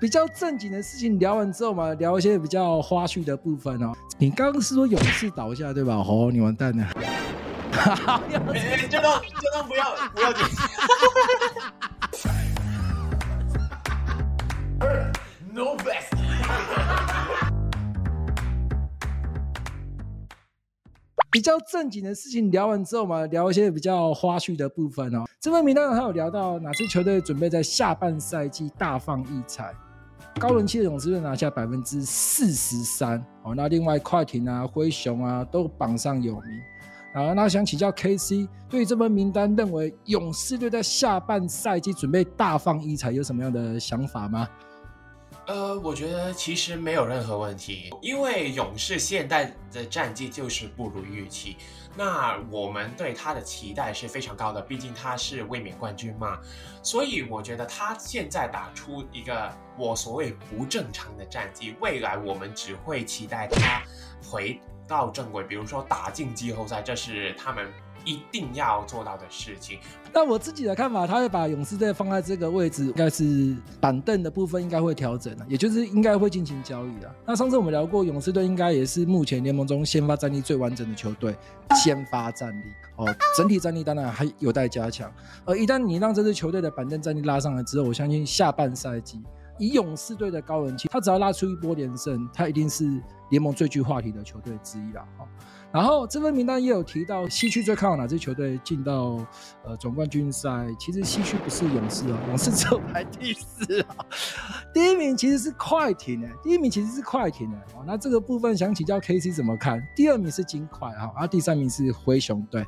比较正经的事情聊完之后嘛，聊一些比较花絮的部分哦。你刚刚是说勇士倒下对吧？哦，你完蛋了。好，这段这段不要不要紧。No best。比较正经的事情聊完之后嘛，聊一些比较花絮的部分哦。这份名单还有聊到哪支球队准备在下半赛季大放异彩？高人气的勇士队拿下百分之四十三哦。那另外快艇啊、灰熊啊都榜上有名。啊，那想请教 KC，对于这份名单，认为勇士队在下半赛季准备大放异彩，有什么样的想法吗？呃，我觉得其实没有任何问题，因为勇士现在的战绩就是不如预期。那我们对他的期待是非常高的，毕竟他是卫冕冠军嘛。所以我觉得他现在打出一个我所谓不正常的战绩，未来我们只会期待他回到正轨，比如说打进季后赛，这是他们一定要做到的事情。那我自己的看法，他会把勇士队放在这个位置，应该是板凳的部分应该会调整的，也就是应该会进行交易的。那上次我们聊过，勇士队应该也是目前联盟中先发战力最完整的球队，先发战力哦，整体战力当然还有待加强。而一旦你让这支球队的板凳战力拉上来之后，我相信下半赛季。以勇士队的高人气，他只要拉出一波连胜，他一定是联盟最具话题的球队之一啦。然后这份名单也有提到西区最看好哪支球队进到呃总冠军赛？其实西区不是勇士啊，勇士只有排第四啊。第一名其实是快艇诶，第一名其实是快艇诶。哦，那这个部分想请教 KC 怎么看？第二名是金块啊，然后第三名是灰熊队。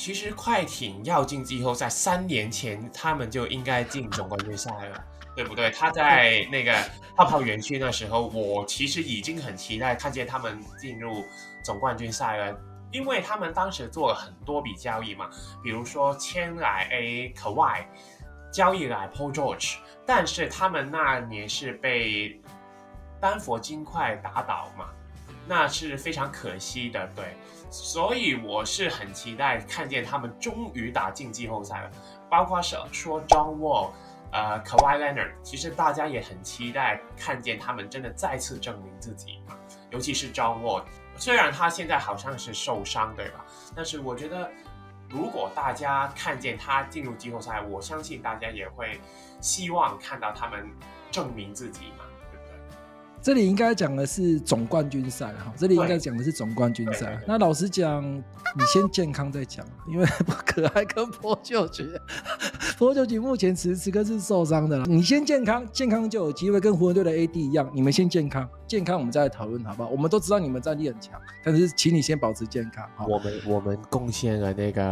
其实快艇要进季后赛，三年前他们就应该进总冠军赛了。对不对？他在那个泡泡园区那时候，我其实已经很期待看见他们进入总冠军赛了，因为他们当时做了很多笔交易嘛，比如说签来 A Kawhi，交易来 Paul George，但是他们那年是被丹佛金块打倒嘛，那是非常可惜的，对，所以我是很期待看见他们终于打进季后赛了，包括说说 John Wall。呃，Kawhi Leonard，其实大家也很期待看见他们真的再次证明自己，尤其是 John Wall，虽然他现在好像是受伤，对吧？但是我觉得，如果大家看见他进入季后赛，我相信大家也会希望看到他们证明自己嘛。这里应该讲的是总冠军赛哈，这里应该讲的是总冠军赛。那老实讲，你先健康再讲，因为可爱跟波就觉得波就局目前此时此刻是受伤的了。你先健康，健康就有机会跟湖人队的 AD 一样，你们先健康，健康我们再来讨论好不好？我们都知道你们战力很强，但是请你先保持健康。我们我们贡献了那个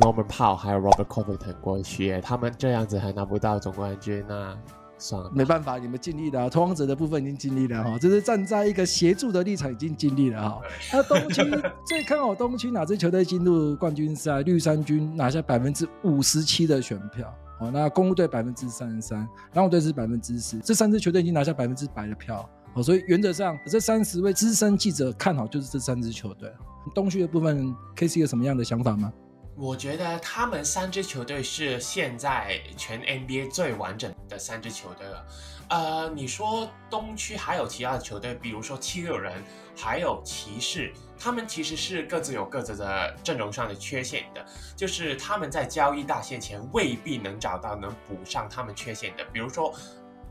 Norman Powell 还有 Robert Covington 过去，他们这样子还拿不到总冠军那。算了，没办法，你们尽力了啊。拓荒者的部分已经尽力了哈，这是站在一个协助的立场，已经尽力了哈。那东区最看好东区哪支球队进入冠军赛？绿衫军拿下百分之五十七的选票，好，那公路队百分之三十三，篮网队是百分之十，这三支球队已经拿下百分之百的票，好，所以原则上这三十位资深记者看好就是这三支球队。东区的部分，KC 有什么样的想法吗？我觉得他们三支球队是现在全 NBA 最完整的三支球队了。呃，你说东区还有其他的球队，比如说七六人，还有骑士，他们其实是各自有各自的阵容上的缺陷的，就是他们在交易大限前未必能找到能补上他们缺陷的，比如说。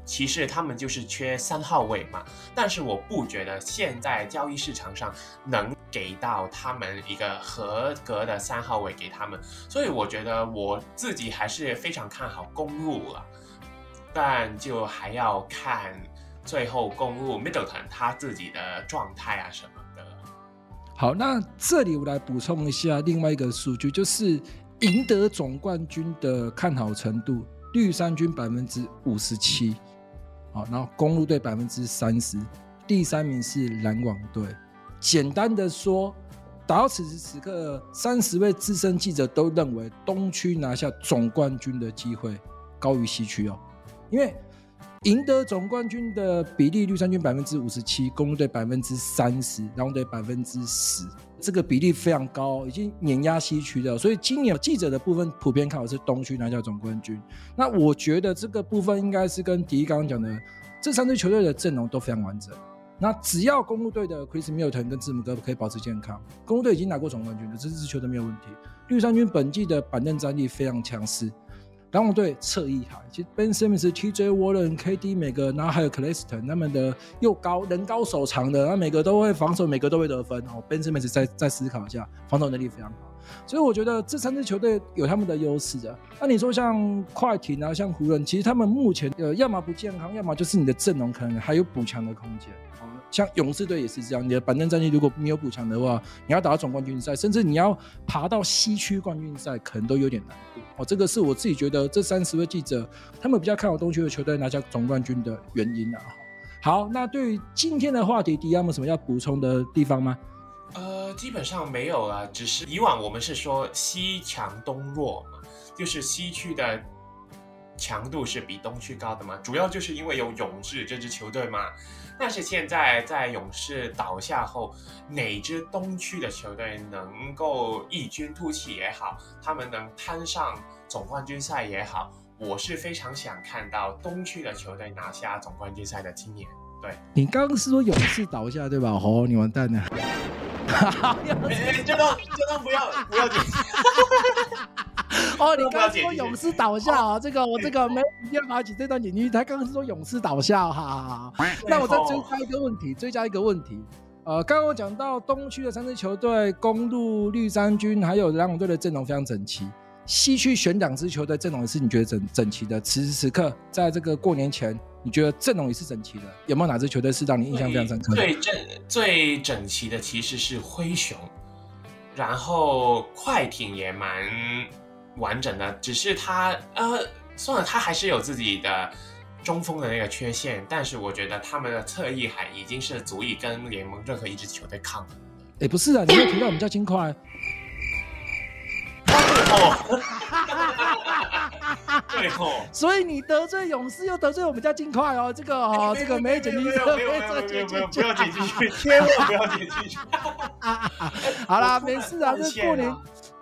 其实他们就是缺三号位嘛，但是我不觉得现在交易市场上能给到他们一个合格的三号位给他们，所以我觉得我自己还是非常看好公路了，但就还要看最后公路 Middleton 他自己的状态啊什么的。好，那这里我来补充一下另外一个数据，就是赢得总冠军的看好程度，绿衫军百分之五十七。好，然后公路队百分之三十，第三名是篮网队。简单的说，打到此时此刻，三十位资深记者都认为东区拿下总冠军的机会高于西区哦，因为赢得总冠军的比例，绿衫军百分之五十七，公路队百分之三十，篮网队百分之十。这个比例非常高，已经碾压西区的，所以今年记者的部分普遍看好是东区拿下总冠军。那我觉得这个部分应该是跟迪一刚刚讲的这三支球队的阵容都非常完整。那只要公路队的 Chris Milton 跟字母哥可以保持健康，公路队已经拿过总冠军了，这支球队没有问题。绿衫军本季的板凳战力非常强势。篮网队侧翼哈，其实 Ben Simmons、TJ Warren、KD 每个，然后还有 Claxton 他们的又高人高手长的，然后每个都会防守，每个都会得分哦。Ben Simmons 再再思考一下，防守能力非常好，所以我觉得这三支球队有他们的优势的。那你说像快艇啊，像湖人，其实他们目前呃要么不健康，要么就是你的阵容可能还有补强的空间。像勇士队也是这样，你的板凳战力如果没有补强的话，你要打到总冠军赛，甚至你要爬到西区冠军赛，可能都有点难。哦，这个是我自己觉得这三十位记者他们比较看好东区的球队拿下总冠军的原因啊。好，那对于今天的话题，迪亚有什么要补充的地方吗？呃，基本上没有了，只是以往我们是说西强东弱嘛，就是西区的强度是比东区高的嘛，主要就是因为有勇士这支球队嘛。但是现在在勇士倒下后，哪支东区的球队能够异军突起也好，他们能攀上总冠军赛也好，我是非常想看到东区的球队拿下总冠军赛的经验。对，你刚刚是说勇士倒下对吧？哦，你完蛋了。欸、这都这都不要不要紧。哦，你刚刚说勇士倒下啊？这个我这个没一定要拿起这段剪辑。他刚刚是说勇士倒下，哈哈。那我再追加一个问题，追加一个问题。呃，刚刚我讲到东区的三支球队，公路、绿衫军还有篮网队的阵容非常整齐。西区选两支球队阵容也是你觉得整整齐的？此时此刻，在这个过年前，你觉得阵容也是整齐的？有没有哪支球队是让你印象非常深刻？最整最整齐的其实是灰熊，然后快艇也蛮完整的，只是他呃，算了，他还是有自己的中锋的那个缺陷，但是我觉得他们的侧翼还已经是足以跟联盟任何一支球队抗衡。哎，不是啊，你没有提到我们叫金块。哦，对哦，所以你得罪勇士又得罪我们家金块哦，这个哦，这个没剪进去，没有没有没有没有不要剪进去，千万不要剪进去。好啦，没事啊，这过年。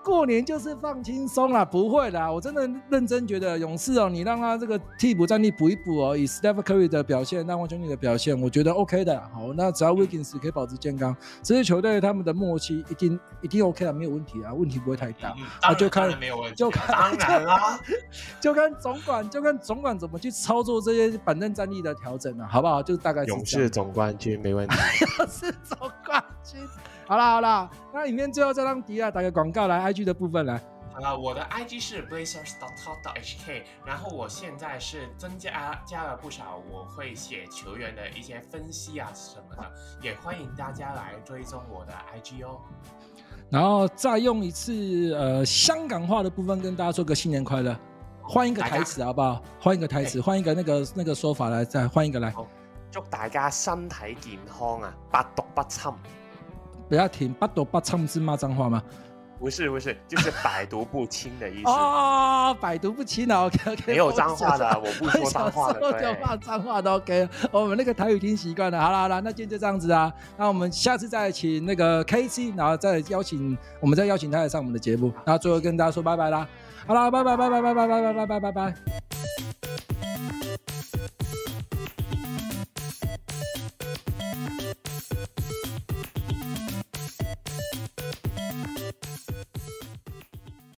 过年就是放轻松啦，不会啦，我真的认真觉得勇士哦，你让他这个替补战力补一补哦，以 Steph Curry 的表现，那王兄弟的表现，我觉得 OK 的。好，那只要 Wiggins 可以保持健康，这些球队他们的默契一定一定 OK 啊，没有问题啊，问题不会太大。那、嗯、就看没有问题，就看当然啦，就看总管就看总管怎么去操作这些板凳战力的调整啊，好不好？就大概是勇士总冠军没问题，勇士总冠军。好啦好啦，那影片最后再让迪亚打个广告来，IG 的部分来。好了，我的 IG 是 blazers.talk.hk，然后我现在是增加加了不少，我会写球员的一些分析啊什么的，也欢迎大家来追踪我的 IG 哦。然后再用一次呃香港话的部分跟大家说个新年快乐，换一个台词好不好？换一个台词，换一个那个那个说法来，再换一个来。祝大家身体健康啊，百毒不侵。不要停，百毒不侵是骂脏话吗？不是不是，就是百毒不侵的意思。哦，百毒不侵的 OK OK。没有脏话的，我不说脏话的。对。就骂脏话都 OK。我们那个台语听习惯了。好了好了，那今天就这样子啊。那我们下次再请那个 KC，然后再邀请我们再邀请他来上我们的节目。然后最后跟大家说拜拜啦。好了，拜拜拜拜拜拜拜拜拜拜拜。